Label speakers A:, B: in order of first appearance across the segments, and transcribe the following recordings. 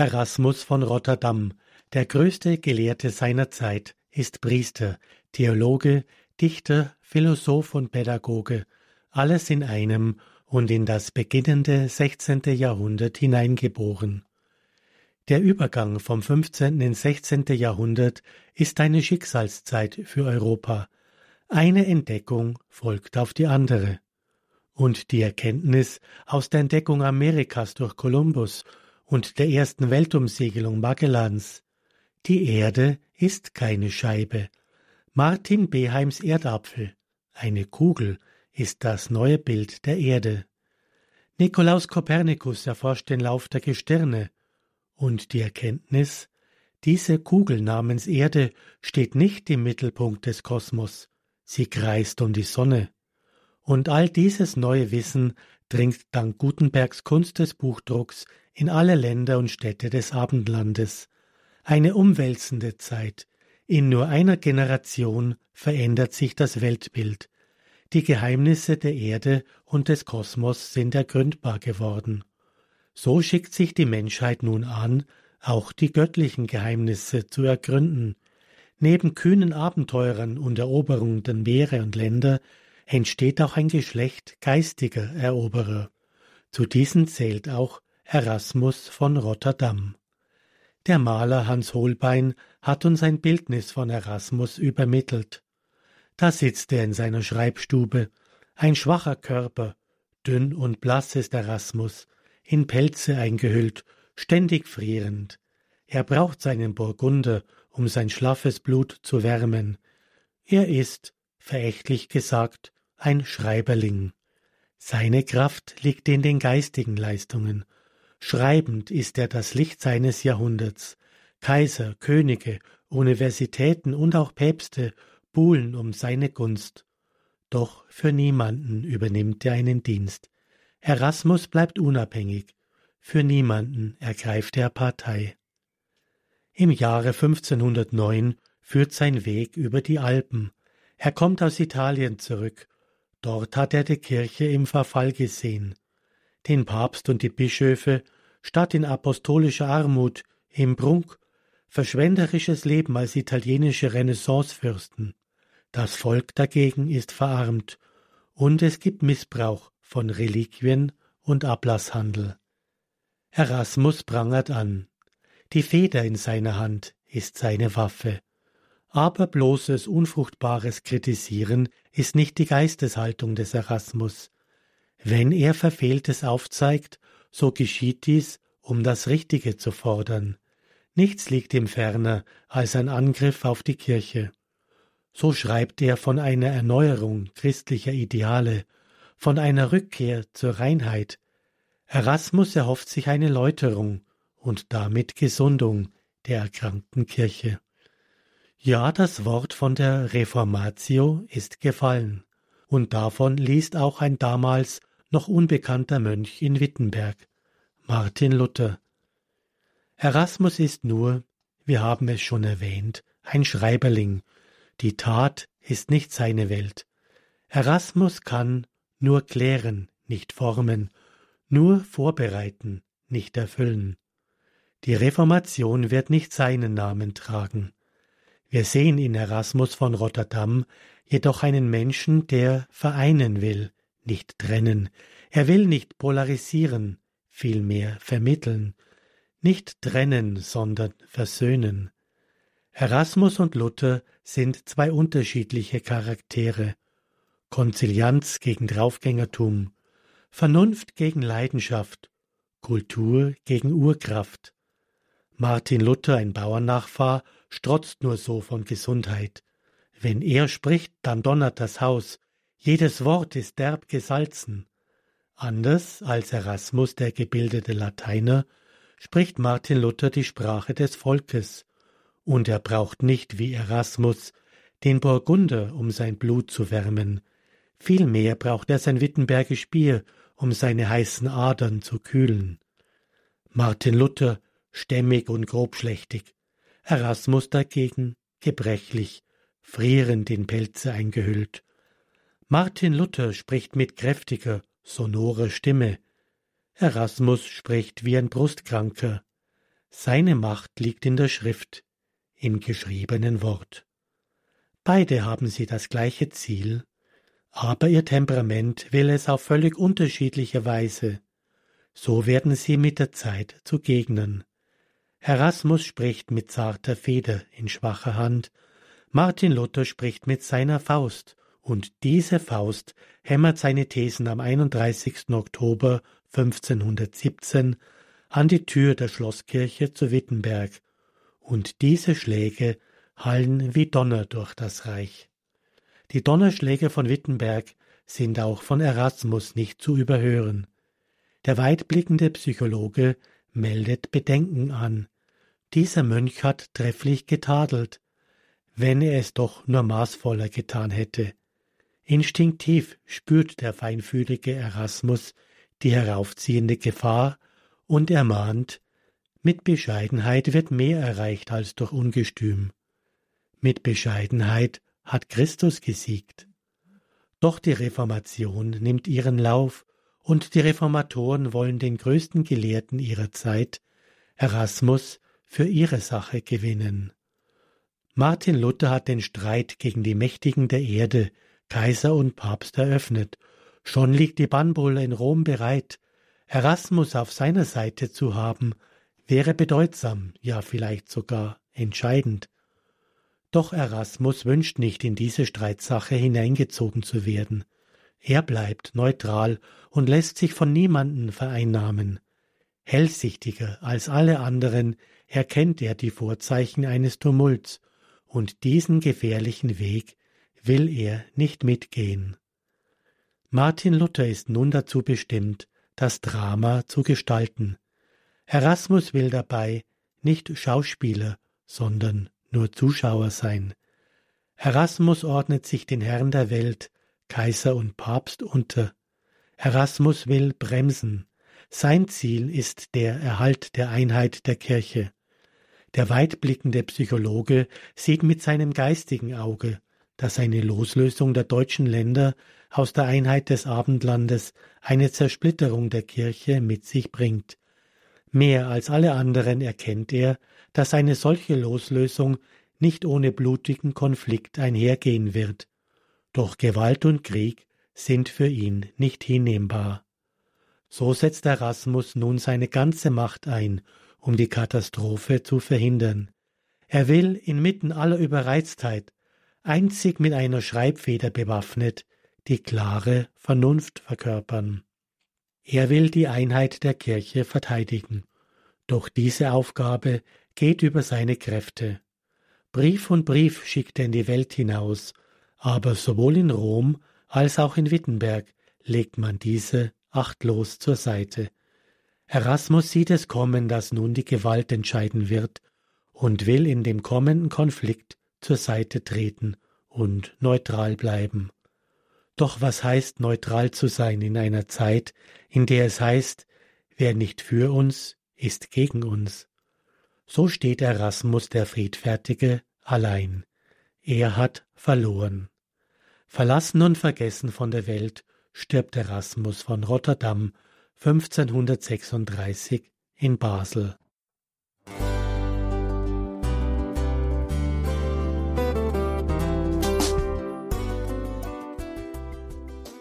A: Erasmus von Rotterdam, der größte Gelehrte seiner Zeit, ist Priester, Theologe, Dichter, Philosoph und Pädagoge, alles in einem und in das beginnende 16. Jahrhundert hineingeboren. Der Übergang vom 15. ins 16. Jahrhundert ist eine Schicksalszeit für Europa. Eine Entdeckung folgt auf die andere. Und die Erkenntnis aus der Entdeckung Amerikas durch Kolumbus und der ersten Weltumsegelung Magellans. Die Erde ist keine Scheibe. Martin Beheims Erdapfel, eine Kugel, ist das neue Bild der Erde. Nikolaus Kopernikus erforscht den Lauf der Gestirne und die Erkenntnis, diese Kugel namens Erde steht nicht im Mittelpunkt des Kosmos, sie kreist um die Sonne. Und all dieses neue Wissen dringt dank Gutenbergs Kunst des Buchdrucks in alle Länder und Städte des Abendlandes. Eine umwälzende Zeit. In nur einer Generation verändert sich das Weltbild. Die Geheimnisse der Erde und des Kosmos sind ergründbar geworden. So schickt sich die Menschheit nun an, auch die göttlichen Geheimnisse zu ergründen. Neben kühnen Abenteurern und Eroberungen der Meere und Länder entsteht auch ein Geschlecht geistiger Eroberer. Zu diesen zählt auch Erasmus von Rotterdam. Der Maler Hans Holbein hat uns ein Bildnis von Erasmus übermittelt. Da sitzt er in seiner Schreibstube, ein schwacher Körper, dünn und blass ist Erasmus, in Pelze eingehüllt, ständig frierend. Er braucht seinen Burgunder, um sein schlaffes Blut zu wärmen. Er ist, verächtlich gesagt, ein Schreiberling. Seine Kraft liegt in den geistigen Leistungen. Schreibend ist er das Licht seines Jahrhunderts. Kaiser, Könige, Universitäten und auch Päpste buhlen um seine Gunst. Doch für niemanden übernimmt er einen Dienst. Erasmus bleibt unabhängig, für niemanden ergreift er Partei. Im Jahre 1509 führt sein Weg über die Alpen. Er kommt aus Italien zurück. Dort hat er die Kirche im Verfall gesehen. Den Papst und die Bischöfe, statt in apostolischer Armut, im Prunk, verschwenderisches Leben als italienische Renaissancefürsten. Das Volk dagegen ist verarmt, und es gibt Missbrauch von Reliquien und Ablasshandel. Erasmus prangert an. Die Feder in seiner Hand ist seine Waffe. Aber bloßes, unfruchtbares Kritisieren ist nicht die Geisteshaltung des Erasmus. Wenn er Verfehltes aufzeigt, so geschieht dies, um das Richtige zu fordern. Nichts liegt ihm ferner als ein Angriff auf die Kirche. So schreibt er von einer Erneuerung christlicher Ideale von einer Rückkehr zur Reinheit. Erasmus erhofft sich eine Läuterung und damit Gesundung der erkrankten Kirche. Ja, das Wort von der Reformatio ist gefallen, und davon liest auch ein damals noch unbekannter Mönch in Wittenberg, Martin Luther. Erasmus ist nur, wir haben es schon erwähnt, ein Schreiberling, die Tat ist nicht seine Welt. Erasmus kann nur klären, nicht formen, nur vorbereiten, nicht erfüllen. Die Reformation wird nicht seinen Namen tragen. Wir sehen in Erasmus von Rotterdam jedoch einen Menschen, der vereinen will, nicht trennen. Er will nicht polarisieren, vielmehr vermitteln, nicht trennen, sondern versöhnen. Erasmus und Luther sind zwei unterschiedliche Charaktere, Konzilianz gegen Draufgängertum, Vernunft gegen Leidenschaft, Kultur gegen Urkraft. Martin Luther, ein Bauernnachfahr, strotzt nur so von Gesundheit. Wenn er spricht, dann donnert das Haus, jedes Wort ist derb gesalzen. Anders als Erasmus, der gebildete Lateiner, spricht Martin Luther die Sprache des Volkes, und er braucht nicht wie Erasmus den Burgunder, um sein Blut zu wärmen, Vielmehr braucht er sein Wittenbergisch Bier, um seine heißen Adern zu kühlen. Martin Luther stämmig und grobschlächtig, Erasmus dagegen gebrechlich, frierend in Pelze eingehüllt. Martin Luther spricht mit kräftiger, sonorer Stimme, Erasmus spricht wie ein Brustkranker. Seine Macht liegt in der Schrift, im geschriebenen Wort. Beide haben sie das gleiche Ziel, aber ihr Temperament will es auf völlig unterschiedliche Weise. So werden sie mit der Zeit zu Gegnern. Erasmus spricht mit zarter Feder in schwacher Hand, Martin Luther spricht mit seiner Faust, und diese Faust hämmert seine Thesen am 31. Oktober 1517 an die Tür der Schlosskirche zu Wittenberg, und diese Schläge hallen wie Donner durch das Reich. Die Donnerschläge von Wittenberg sind auch von Erasmus nicht zu überhören. Der weitblickende Psychologe meldet Bedenken an. Dieser Mönch hat trefflich getadelt, wenn er es doch nur maßvoller getan hätte. Instinktiv spürt der feinfühlige Erasmus die heraufziehende Gefahr und ermahnt, mit Bescheidenheit wird mehr erreicht als durch Ungestüm. Mit Bescheidenheit hat Christus gesiegt. Doch die Reformation nimmt ihren Lauf, und die Reformatoren wollen den größten Gelehrten ihrer Zeit, Erasmus, für ihre Sache gewinnen. Martin Luther hat den Streit gegen die Mächtigen der Erde, Kaiser und Papst, eröffnet. Schon liegt die Bannbulle in Rom bereit. Erasmus auf seiner Seite zu haben, wäre bedeutsam, ja vielleicht sogar entscheidend. Doch Erasmus wünscht nicht in diese Streitsache hineingezogen zu werden. Er bleibt neutral und lässt sich von niemanden vereinnahmen. Hellsichtiger als alle anderen erkennt er die Vorzeichen eines Tumults, und diesen gefährlichen Weg will er nicht mitgehen. Martin Luther ist nun dazu bestimmt, das Drama zu gestalten. Erasmus will dabei nicht Schauspieler, sondern nur Zuschauer sein. Erasmus ordnet sich den Herren der Welt, Kaiser und Papst unter. Erasmus will bremsen. Sein Ziel ist der Erhalt der Einheit der Kirche. Der weitblickende Psychologe sieht mit seinem geistigen Auge, dass eine Loslösung der deutschen Länder aus der Einheit des Abendlandes eine Zersplitterung der Kirche mit sich bringt. Mehr als alle anderen erkennt er, dass eine solche Loslösung nicht ohne blutigen Konflikt einhergehen wird. Doch Gewalt und Krieg sind für ihn nicht hinnehmbar. So setzt Erasmus nun seine ganze Macht ein, um die Katastrophe zu verhindern. Er will inmitten aller Überreiztheit, einzig mit einer Schreibfeder bewaffnet, die klare Vernunft verkörpern. Er will die Einheit der Kirche verteidigen. Doch diese Aufgabe geht über seine Kräfte. Brief und Brief schickt er in die Welt hinaus, aber sowohl in Rom als auch in Wittenberg legt man diese achtlos zur Seite. Erasmus sieht es kommen, dass nun die Gewalt entscheiden wird und will in dem kommenden Konflikt zur Seite treten und neutral bleiben. Doch was heißt neutral zu sein in einer Zeit, in der es heißt, wer nicht für uns, ist gegen uns? So steht Erasmus der Friedfertige allein. Er hat verloren. Verlassen und vergessen von der Welt stirbt Erasmus von Rotterdam 1536 in Basel.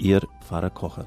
B: Ihr Pfarrer Kocher.